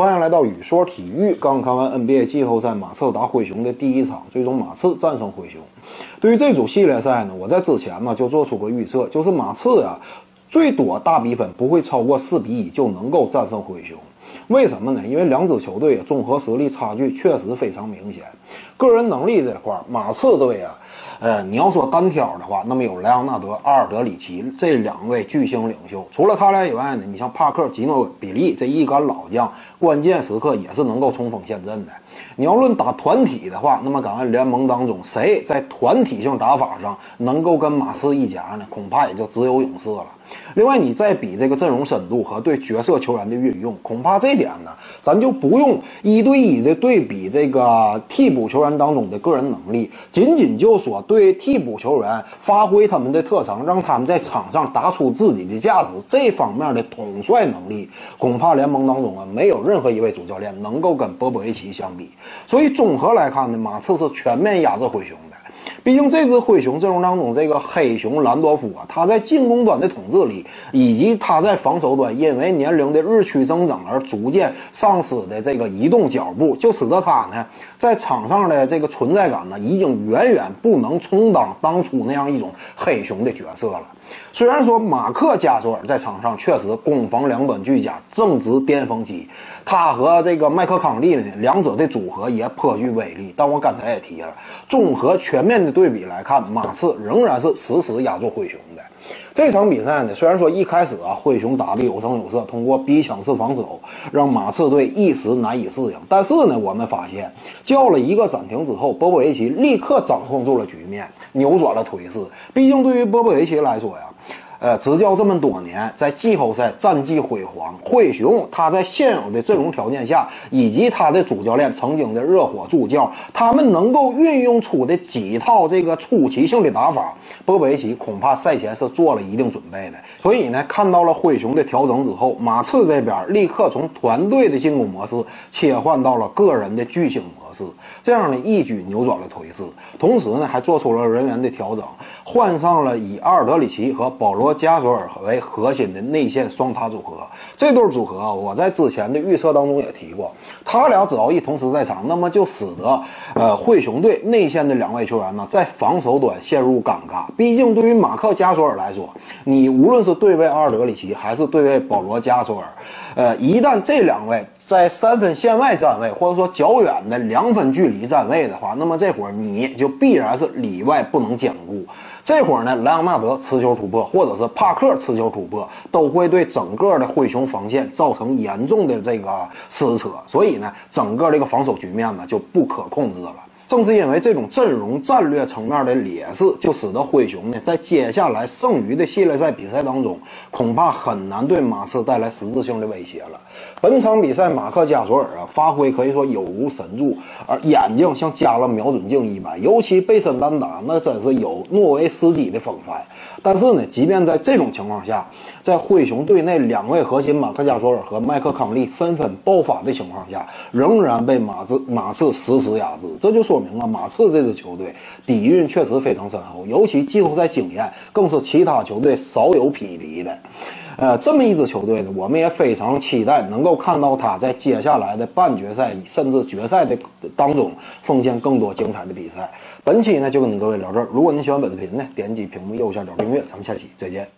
欢迎来到宇说体育。刚看完 NBA 季后赛马刺打灰熊的第一场，最终马刺战胜灰熊。对于这组系列赛呢，我在之前呢就做出过预测，就是马刺啊，最多大比分不会超过四比一就能够战胜灰熊。为什么呢？因为两支球队综合实力差距确实非常明显。个人能力这块，马刺队啊。呃，你要说单挑的话，那么有莱昂纳德、阿尔德里奇这两位巨星领袖，除了他俩以外呢，你像帕克、吉诺比利这一干老将，关键时刻也是能够冲锋陷阵的。你要论打团体的话，那么敢问联盟当中谁在团体性打法上能够跟马刺一家呢？恐怕也就只有勇士了。另外，你再比这个阵容深度和对角色球员的运用，恐怕这点呢，咱就不用一对一的对比这个替补球员当中的个人能力，仅仅就说对替补球员发挥他们的特长，让他们在场上打出自己的价值这方面的统帅能力，恐怕联盟当中啊，没有任何一位主教练能够跟波波维奇相比。所以综合来看呢，马刺是全面压制灰熊。毕竟这支灰熊阵容当中，这个黑熊兰多夫啊，他在进攻端的统治力，以及他在防守端因为年龄的日趋增长而逐渐丧失的这个移动脚步，就使得他呢在场上的这个存在感呢，已经远远不能充当当初那样一种黑熊的角色了。虽然说马克加索尔在场上确实攻防两端俱佳，正值巅峰期，他和这个麦克康利呢，两者的组合也颇具威力。但我刚才也提了，综合全面的对对比来看，马刺仍然是死死压住灰熊的。这场比赛呢，虽然说一开始啊，灰熊打得有声有色，通过逼抢式防守让马刺队一时难以适应，但是呢，我们发现叫了一个暂停之后，波波维奇立刻掌控住了局面，扭转了颓势。毕竟对于波波维奇来说呀。呃，执教这么多年，在季后赛战绩辉煌，灰熊他在现有的阵容条件下，以及他的主教练曾经的热火助教，他们能够运用出的几套这个出奇性的打法，波维奇恐怕赛前是做了一定准备的。所以呢，看到了灰熊的调整之后，马刺这边立刻从团队的进攻模式切换到了个人的巨星模，是这样呢一举扭转了颓势。同时呢，还做出了人员的调整，换上了以阿尔德里奇和保罗。加索尔为核心的内线双塔组合，这对组合我在之前的预测当中也提过，他俩只要一同时在场，那么就使得呃灰熊队内线的两位球员呢在防守端陷入尴尬。毕竟对于马克加索尔来说，你无论是对位阿尔德里奇还是对位保罗加索尔，呃，一旦这两位在三分线外站位，或者说较远的两分距离站位的话，那么这会儿你就必然是里外不能兼顾。这会儿呢，莱昂纳德持球突破，或者是帕克持球突破，都会对整个的灰熊防线造成严重的这个撕扯，所以呢，整个这个防守局面呢就不可控制了。正是因为这种阵容战略层面的劣势，就使得灰熊呢在接下来剩余的系列赛比赛当中，恐怕很难对马刺带来实质性的威胁了。本场比赛，马克加索尔啊发挥可以说有如神助，而眼睛像加了瞄准镜一般，尤其背身单打，那真是有诺维斯基的风范。但是呢，即便在这种情况下，在灰熊队内两位核心马克加索尔和麦克康利纷纷爆发的情况下，仍然被马刺马刺实时压制。这就说明了马刺这支球队底蕴确实非常深厚，尤其季后赛经验更是其他球队少有匹敌的。呃，这么一支球队呢，我们也非常期待能够看到他在接下来的半决赛甚至决赛的当中奉献更多精彩的比赛。本期呢就跟各位聊这儿，如果您喜欢本视频呢，点击屏幕右下角订阅，咱们下期再见。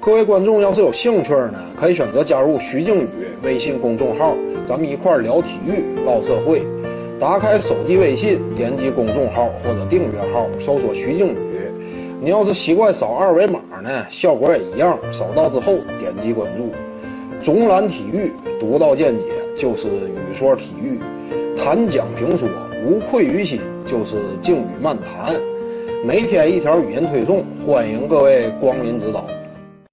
各位观众要是有兴趣呢，可以选择加入徐静宇微信公众号，咱们一块儿聊体育、唠社会。打开手机微信，点击公众号或者订阅号，搜索徐静宇。你要是习惯扫二维码呢，效果也一样。扫到之后点击关注。总览体育，独到见解就是语说体育，谈讲评说无愧于心就是静语漫谈。每天一条语音推送，欢迎各位光临指导。